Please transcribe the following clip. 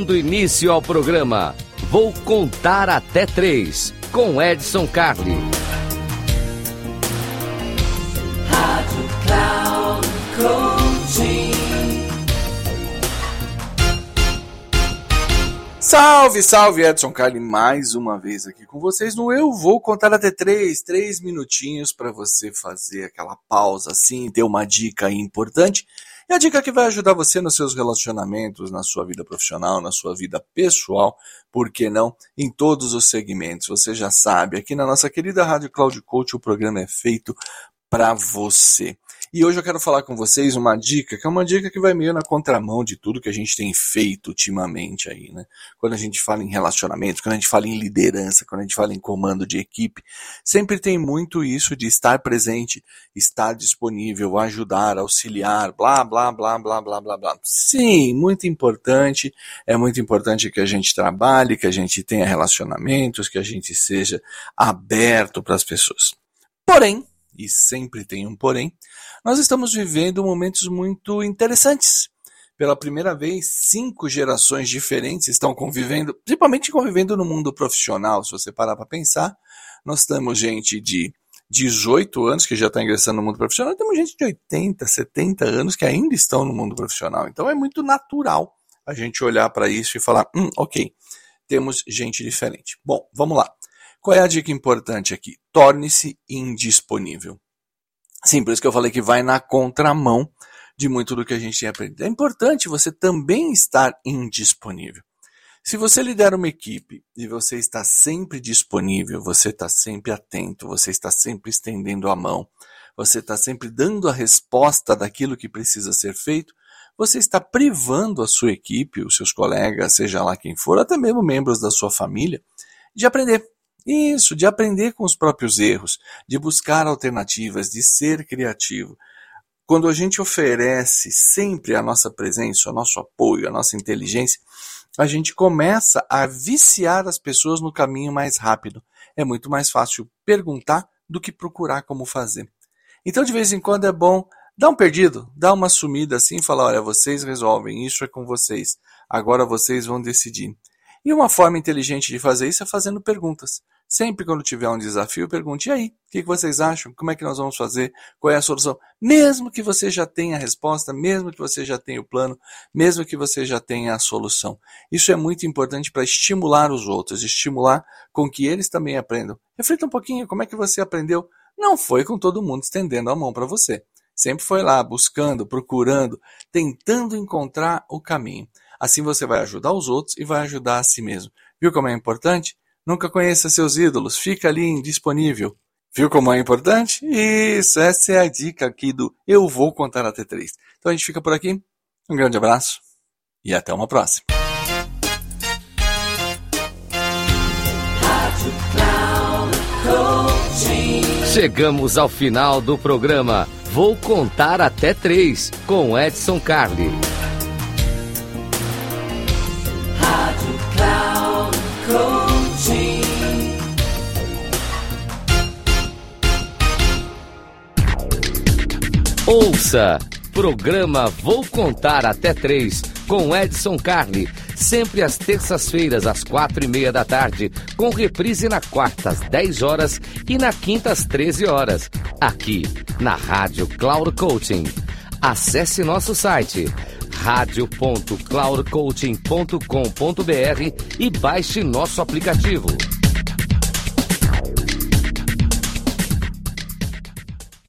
Dando início ao programa, vou contar até três com Edson Carli. Salve, salve, Edson Carli, mais uma vez aqui com vocês no Eu Vou Contar Até Três, três minutinhos para você fazer aquela pausa assim, ter uma dica importante e a dica que vai ajudar você nos seus relacionamentos, na sua vida profissional, na sua vida pessoal, por que não, em todos os segmentos. Você já sabe, aqui na nossa querida Rádio Cloud Coach, o programa é feito para você. E hoje eu quero falar com vocês uma dica, que é uma dica que vai meio na contramão de tudo que a gente tem feito ultimamente aí, né? Quando a gente fala em relacionamento, quando a gente fala em liderança, quando a gente fala em comando de equipe, sempre tem muito isso de estar presente, estar disponível, ajudar, auxiliar, blá, blá, blá, blá, blá, blá, blá. Sim, muito importante, é muito importante que a gente trabalhe, que a gente tenha relacionamentos, que a gente seja aberto para as pessoas. Porém, e sempre tem um porém, nós estamos vivendo momentos muito interessantes. Pela primeira vez, cinco gerações diferentes estão convivendo, principalmente convivendo no mundo profissional. Se você parar para pensar, nós temos gente de 18 anos que já está ingressando no mundo profissional, temos gente de 80, 70 anos que ainda estão no mundo profissional. Então é muito natural a gente olhar para isso e falar: hum, ok, temos gente diferente. Bom, vamos lá. Qual é a dica importante aqui? Torne-se indisponível. Sim, por isso que eu falei que vai na contramão de muito do que a gente tem aprendido. É importante você também estar indisponível. Se você lidera uma equipe e você está sempre disponível, você está sempre atento, você está sempre estendendo a mão, você está sempre dando a resposta daquilo que precisa ser feito, você está privando a sua equipe, os seus colegas, seja lá quem for, até mesmo membros da sua família, de aprender. Isso, de aprender com os próprios erros, de buscar alternativas, de ser criativo. Quando a gente oferece sempre a nossa presença, o nosso apoio, a nossa inteligência, a gente começa a viciar as pessoas no caminho mais rápido. É muito mais fácil perguntar do que procurar como fazer. Então, de vez em quando é bom dar um perdido, dar uma sumida assim e falar: olha, vocês resolvem, isso é com vocês, agora vocês vão decidir. E uma forma inteligente de fazer isso é fazendo perguntas. Sempre quando tiver um desafio, pergunte: e aí, o que vocês acham? Como é que nós vamos fazer? Qual é a solução? Mesmo que você já tenha a resposta, mesmo que você já tenha o plano, mesmo que você já tenha a solução. Isso é muito importante para estimular os outros, estimular com que eles também aprendam. Reflita um pouquinho como é que você aprendeu. Não foi com todo mundo estendendo a mão para você. Sempre foi lá, buscando, procurando, tentando encontrar o caminho. Assim você vai ajudar os outros e vai ajudar a si mesmo. Viu como é importante? Nunca conheça seus ídolos, fica ali indisponível. Viu como é importante? Isso, essa é a dica aqui do Eu Vou Contar até três. Então a gente fica por aqui. Um grande abraço e até uma próxima. Chegamos ao final do programa. Vou contar até três com Edson Carli. Ouça! Programa Vou Contar Até Três, com Edson Carli, sempre às terças-feiras, às quatro e meia da tarde, com reprise na quarta, às dez horas e na quinta, às treze horas, aqui na Rádio Cloud Coaching. Acesse nosso site radio.cloudcoaching.com.br e baixe nosso aplicativo.